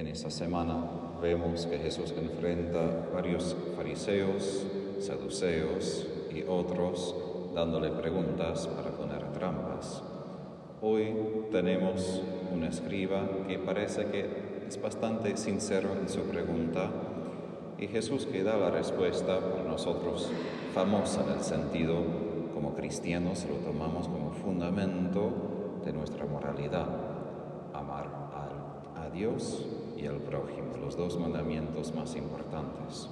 En esta semana vemos que Jesús enfrenta varios fariseos, saduceos y otros dándole preguntas para poner trampas. Hoy tenemos un escriba que parece que es bastante sincero en su pregunta y Jesús que da la respuesta por nosotros famosa en el sentido como cristianos lo tomamos como fundamento de nuestra moralidad, amar a, a Dios y al prójimo, los dos mandamientos más importantes.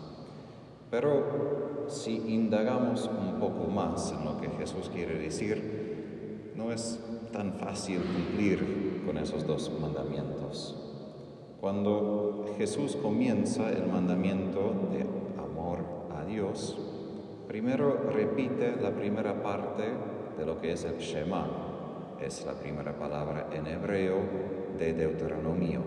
Pero si indagamos un poco más en lo que Jesús quiere decir, no es tan fácil cumplir con esos dos mandamientos. Cuando Jesús comienza el mandamiento de amor a Dios, primero repite la primera parte de lo que es el Shema. Es la primera palabra en hebreo de Deuteronomio,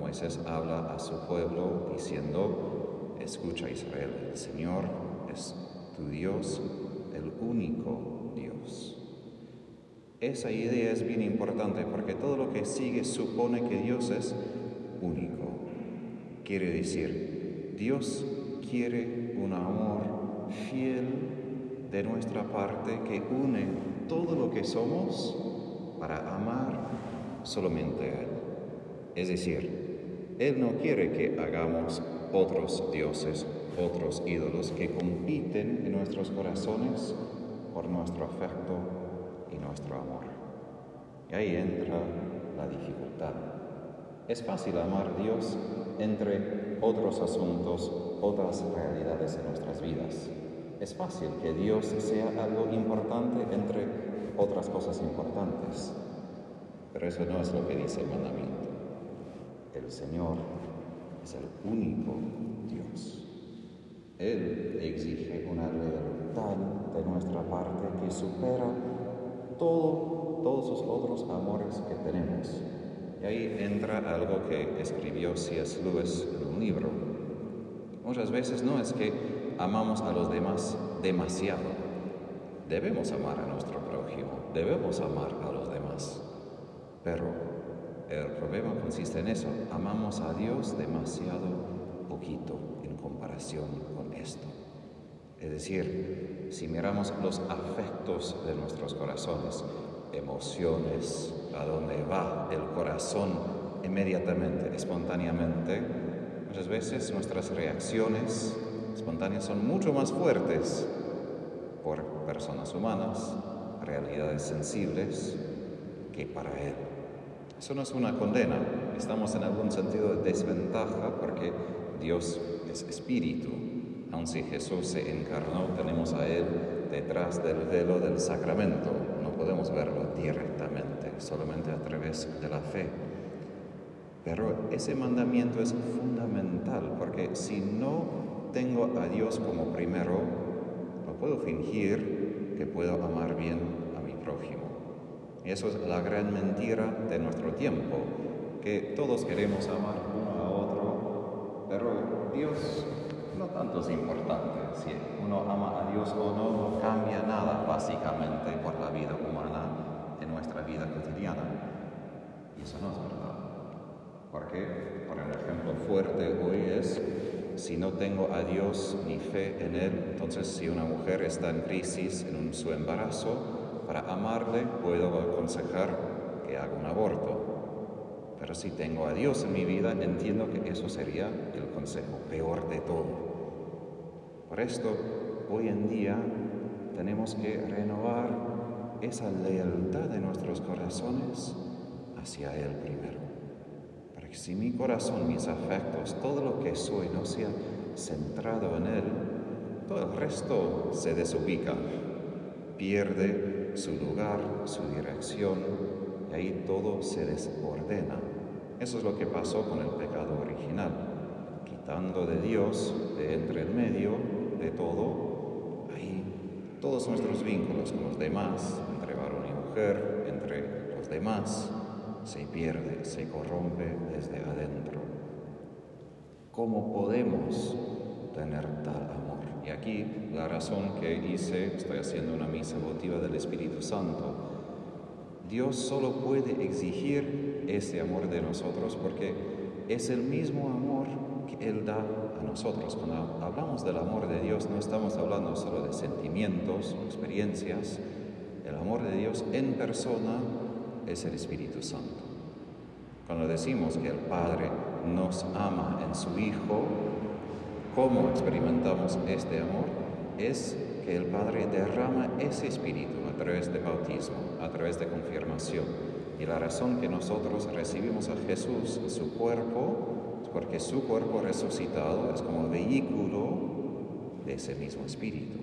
Moisés habla a su pueblo diciendo, escucha Israel, el Señor es tu Dios, el único Dios. Esa idea es bien importante porque todo lo que sigue supone que Dios es único. Quiere decir, Dios quiere un amor fiel de nuestra parte que une todo lo que somos para amar solamente a Él. Es decir, Él no quiere que hagamos otros dioses, otros ídolos que compiten en nuestros corazones por nuestro afecto y nuestro amor. Y ahí entra la dificultad. Es fácil amar a Dios entre otros asuntos, otras realidades en nuestras vidas. Es fácil que Dios sea algo importante entre otras cosas importantes. Pero eso no es lo que dice el mandamiento. El Señor es el único Dios. Él exige una lealtad de nuestra parte que supera todo, todos los otros amores que tenemos. Y ahí entra algo que escribió C.S. Lewis en un libro. Muchas veces no es que amamos a los demás demasiado. Debemos amar a nuestro prójimo, debemos amar a los demás. Pero el problema consiste en eso. Amamos a Dios demasiado poquito en comparación con esto. Es decir, si miramos los afectos de nuestros corazones, emociones, a dónde va el corazón inmediatamente, espontáneamente, muchas veces nuestras reacciones espontáneas son mucho más fuertes por personas humanas, realidades sensibles, que para Él. Eso no es una condena, estamos en algún sentido de desventaja porque Dios es espíritu. Aun si Jesús se encarnó, tenemos a Él detrás del velo del sacramento. No podemos verlo directamente, solamente a través de la fe. Pero ese mandamiento es fundamental porque si no tengo a Dios como primero, no puedo fingir que puedo amar bien a mi prójimo. Y eso es la gran mentira de nuestro tiempo, que todos queremos amar uno a otro, pero Dios no tanto es importante. Si uno ama a Dios o no, no cambia nada básicamente por la vida humana en nuestra vida cotidiana. Y eso no es verdad. Porque, por el ejemplo fuerte hoy es, si no tengo a Dios ni fe en Él, entonces si una mujer está en crisis en su embarazo, para amarle puedo aconsejar que haga un aborto. Pero si tengo a Dios en mi vida, entiendo que eso sería el consejo peor de todo. Por esto, hoy en día tenemos que renovar esa lealtad de nuestros corazones hacia Él primero. Para que si mi corazón, mis afectos, todo lo que soy no sea centrado en Él, todo el resto se desubica, pierde su lugar, su dirección, y ahí todo se desordena. Eso es lo que pasó con el pecado original. Quitando de Dios, de entre el medio, de todo, ahí todos nuestros vínculos con los demás, entre varón y mujer, entre los demás, se pierde, se corrompe desde adentro. ¿Cómo podemos tener tal amor? Y aquí la razón que hice, estoy haciendo una misa votiva del Espíritu Santo. Dios solo puede exigir ese amor de nosotros porque es el mismo amor que Él da a nosotros. Cuando hablamos del amor de Dios no estamos hablando solo de sentimientos o experiencias. El amor de Dios en persona es el Espíritu Santo. Cuando decimos que el Padre nos ama en su Hijo, ¿cómo experimentamos este amor? Es que el Padre derrama ese Espíritu a través de bautismo, a través de confirmación. Y la razón que nosotros recibimos a Jesús, su cuerpo, es porque su cuerpo resucitado es como vehículo de ese mismo Espíritu.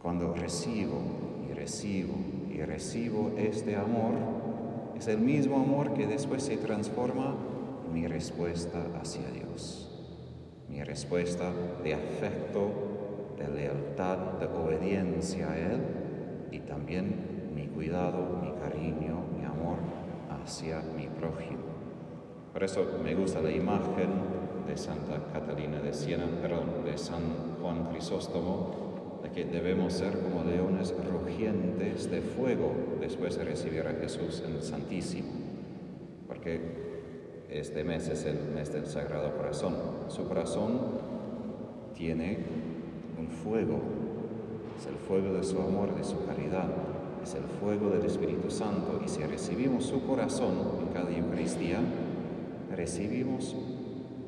Cuando recibo y recibo y recibo este amor, es el mismo amor que después se transforma en mi respuesta hacia Dios, mi respuesta de afecto, de lealtad, de obediencia a Él y también mi cuidado, mi cariño, mi amor hacia mi prójimo. Por eso me gusta la imagen de Santa Catalina de Siena, perdón, de San Juan Crisóstomo, de que debemos ser como leones rugientes de fuego después de recibir a Jesús en el Santísimo, porque este mes es el mes del Sagrado Corazón. Su corazón tiene un fuego, es el fuego de su amor, de su caridad, es el fuego del Espíritu Santo, y si recibimos su corazón en cada Eucaristía, recibimos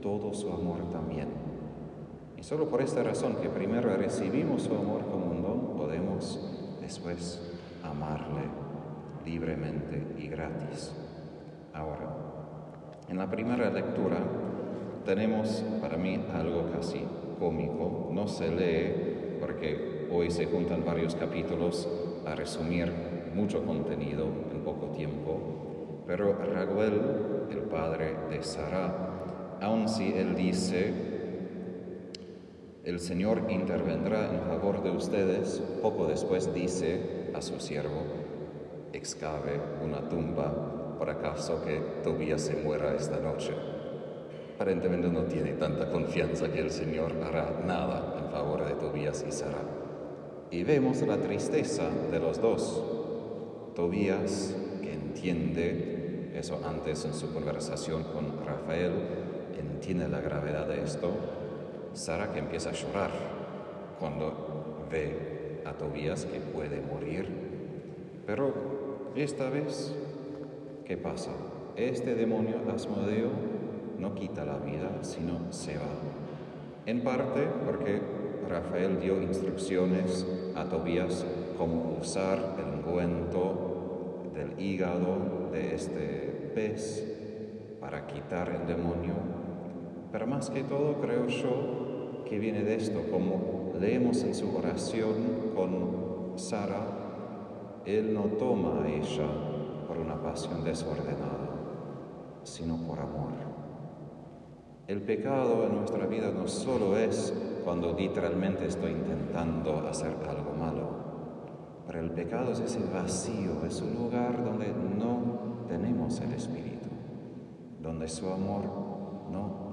todo su amor también. Solo por esta razón que primero recibimos su amor como un don, podemos después amarle libremente y gratis. Ahora, en la primera lectura tenemos para mí algo casi cómico. No se lee porque hoy se juntan varios capítulos a resumir mucho contenido en poco tiempo. Pero Raguel, el padre de Sara, aun si él dice el Señor intervendrá en favor de ustedes. Poco después dice a su siervo, excave una tumba por acaso que Tobías se muera esta noche. Aparentemente no tiene tanta confianza que el Señor hará nada en favor de Tobías y Sara. Y vemos la tristeza de los dos. Tobías, que entiende eso antes en su conversación con Rafael, entiende la gravedad de esto, Sara que empieza a llorar cuando ve a Tobías que puede morir. Pero esta vez, ¿qué pasa? Este demonio Asmodeo no quita la vida, sino se va. En parte porque Rafael dio instrucciones a Tobías cómo usar el ungüento del hígado de este pez para quitar el demonio. Pero más que todo creo yo que viene de esto, como leemos en su oración con Sara, Él no toma a ella por una pasión desordenada, sino por amor. El pecado en nuestra vida no solo es cuando literalmente estoy intentando hacer algo malo, pero el pecado es ese vacío, es un lugar donde no tenemos el Espíritu, donde su amor no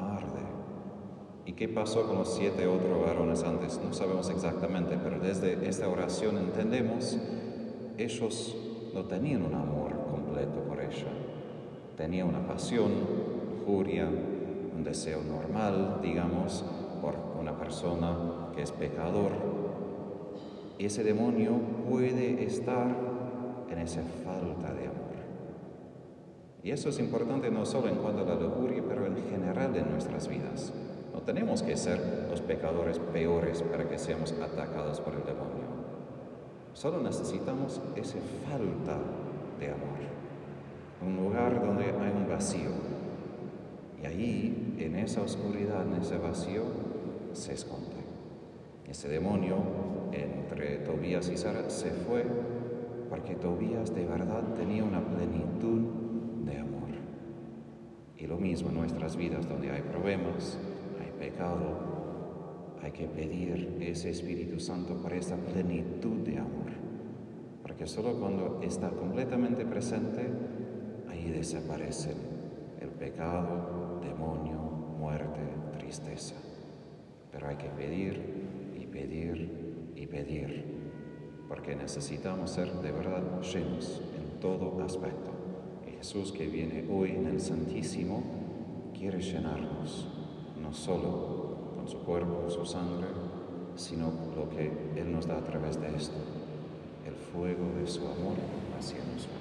¿Y qué pasó con los siete otros varones antes? No sabemos exactamente, pero desde esta oración entendemos, ellos no tenían un amor completo por ella. Tenía una pasión, furia, un deseo normal, digamos, por una persona que es pecador. Y ese demonio puede estar en esa falta de amor. Y eso es importante no solo en cuanto a la lujuria, pero en general en nuestras vidas. No tenemos que ser los pecadores peores para que seamos atacados por el demonio. Solo necesitamos esa falta de amor. Un lugar donde hay un vacío. Y ahí, en esa oscuridad, en ese vacío, se esconde. Ese demonio entre Tobías y Sara se fue porque Tobías de verdad tenía una plenitud de amor. Y lo mismo en nuestras vidas donde hay problemas, pecado, hay que pedir ese Espíritu Santo para esa plenitud de amor. Porque solo cuando está completamente presente, ahí desaparecen el pecado, demonio, muerte, tristeza. Pero hay que pedir y pedir y pedir, porque necesitamos ser de verdad llenos en todo aspecto. Jesús que viene hoy en el Santísimo, quiere llenarnos, no solo con su cuerpo, su sangre, sino lo que Él nos da a través de esto, el fuego de su amor hacia nosotros.